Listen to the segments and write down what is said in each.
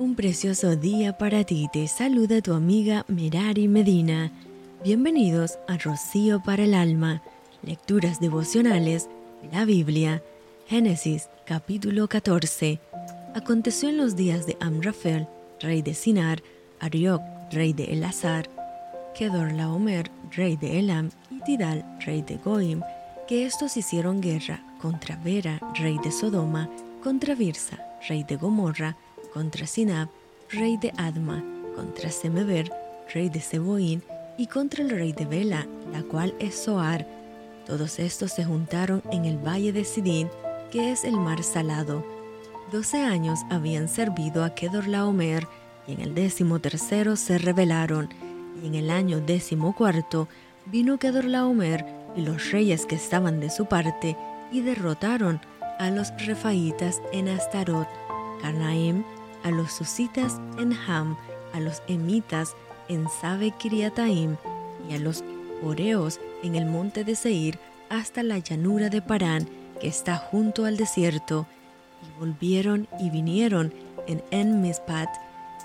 Un precioso día para ti. Te saluda tu amiga Merari Medina. Bienvenidos a Rocío para el Alma. Lecturas devocionales, la Biblia. Génesis capítulo 14. Aconteció en los días de Amrafel, rey de Sinar, Arioc, rey de Elazar, Kedorlaomer, rey de Elam, y Tidal, rey de Goim, que estos hicieron guerra contra Vera, rey de Sodoma, contra Virsa, rey de Gomorra, contra Sinab, rey de Adma, contra Semeber, rey de Seboín, y contra el rey de Bela, la cual es Soar. Todos estos se juntaron en el valle de Sidín, que es el mar salado. Doce años habían servido a Kedorlaomer, y en el décimo tercero se rebelaron, y en el año décimo cuarto vino Kedorlaomer y los reyes que estaban de su parte, y derrotaron a los refaitas en Astarot, Carnaim, a los susitas en Ham, a los emitas en Sabe Kiriataim y a los oreos en el monte de Seir hasta la llanura de Parán que está junto al desierto, y volvieron y vinieron en En-Mispat,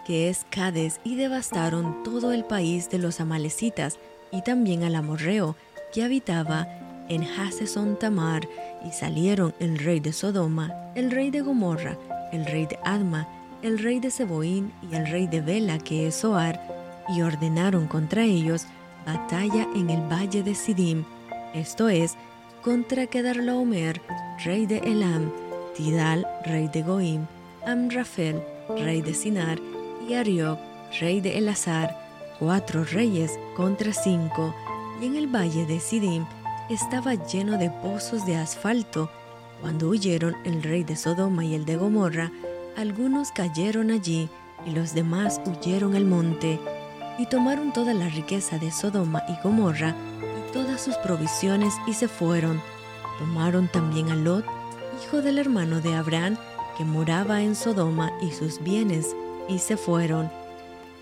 que es Cades, y devastaron todo el país de los amalecitas y también al amorreo que habitaba en Haseson Tamar, y salieron el rey de Sodoma, el rey de Gomorra, el rey de Adma, el rey de Seboín y el rey de Bela, que es Soar, y ordenaron contra ellos batalla en el valle de Sidim, esto es, contra Kedarlaomer, rey de Elam, Tidal, rey de Goim, Amrafel, rey de Sinar, y Arioc, rey de Elazar, cuatro reyes contra cinco, y en el valle de Sidim estaba lleno de pozos de asfalto. Cuando huyeron el rey de Sodoma y el de Gomorra, algunos cayeron allí y los demás huyeron al monte y tomaron toda la riqueza de Sodoma y Gomorra y todas sus provisiones y se fueron. Tomaron también a Lot, hijo del hermano de Abraham, que moraba en Sodoma y sus bienes, y se fueron.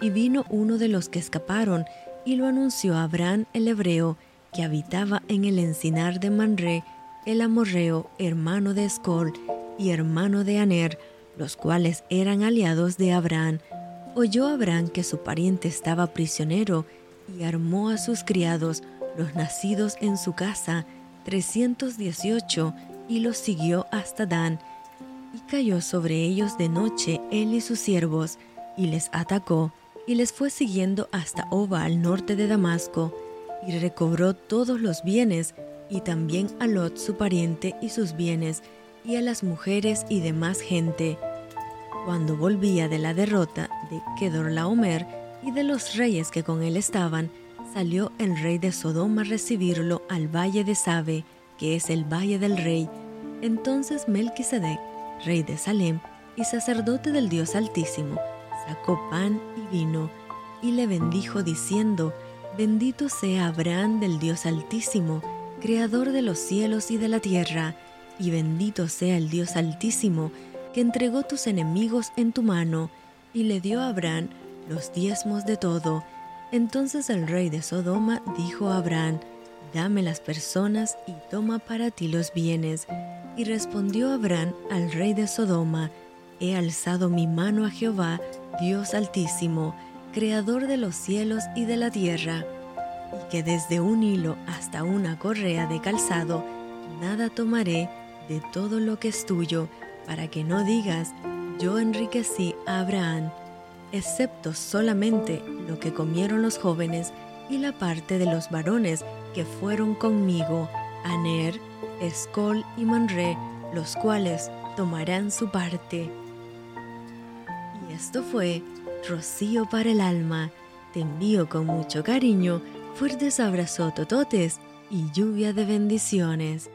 Y vino uno de los que escaparon y lo anunció a Abraham el hebreo, que habitaba en el encinar de Manré, el amorreo, hermano de Escol y hermano de Aner, los cuales eran aliados de Abraham, oyó Abraham que su pariente estaba prisionero y armó a sus criados, los nacidos en su casa, 318, y los siguió hasta Dan, y cayó sobre ellos de noche él y sus siervos, y les atacó, y les fue siguiendo hasta Oba al norte de Damasco, y recobró todos los bienes, y también a Lot su pariente y sus bienes, y a las mujeres y demás gente. Cuando volvía de la derrota de Kedorlaomer y de los reyes que con él estaban, salió el rey de Sodoma a recibirlo al valle de Sabe, que es el valle del rey. Entonces Melquisedec, rey de Salem y sacerdote del Dios Altísimo, sacó pan y vino y le bendijo diciendo, Bendito sea Abraham del Dios Altísimo, creador de los cielos y de la tierra, y bendito sea el Dios Altísimo, que entregó tus enemigos en tu mano, y le dio a Abraham los diezmos de todo. Entonces el rey de Sodoma dijo a Abraham, Dame las personas y toma para ti los bienes. Y respondió Abraham al rey de Sodoma, He alzado mi mano a Jehová, Dios Altísimo, Creador de los cielos y de la tierra, y que desde un hilo hasta una correa de calzado, nada tomaré de todo lo que es tuyo, para que no digas, yo enriquecí a Abraham, excepto solamente lo que comieron los jóvenes y la parte de los varones que fueron conmigo, Aner, Escol y Manré, los cuales tomarán su parte. Y esto fue Rocío para el alma. Te envío con mucho cariño, fuertes abrazos tototes y lluvia de bendiciones.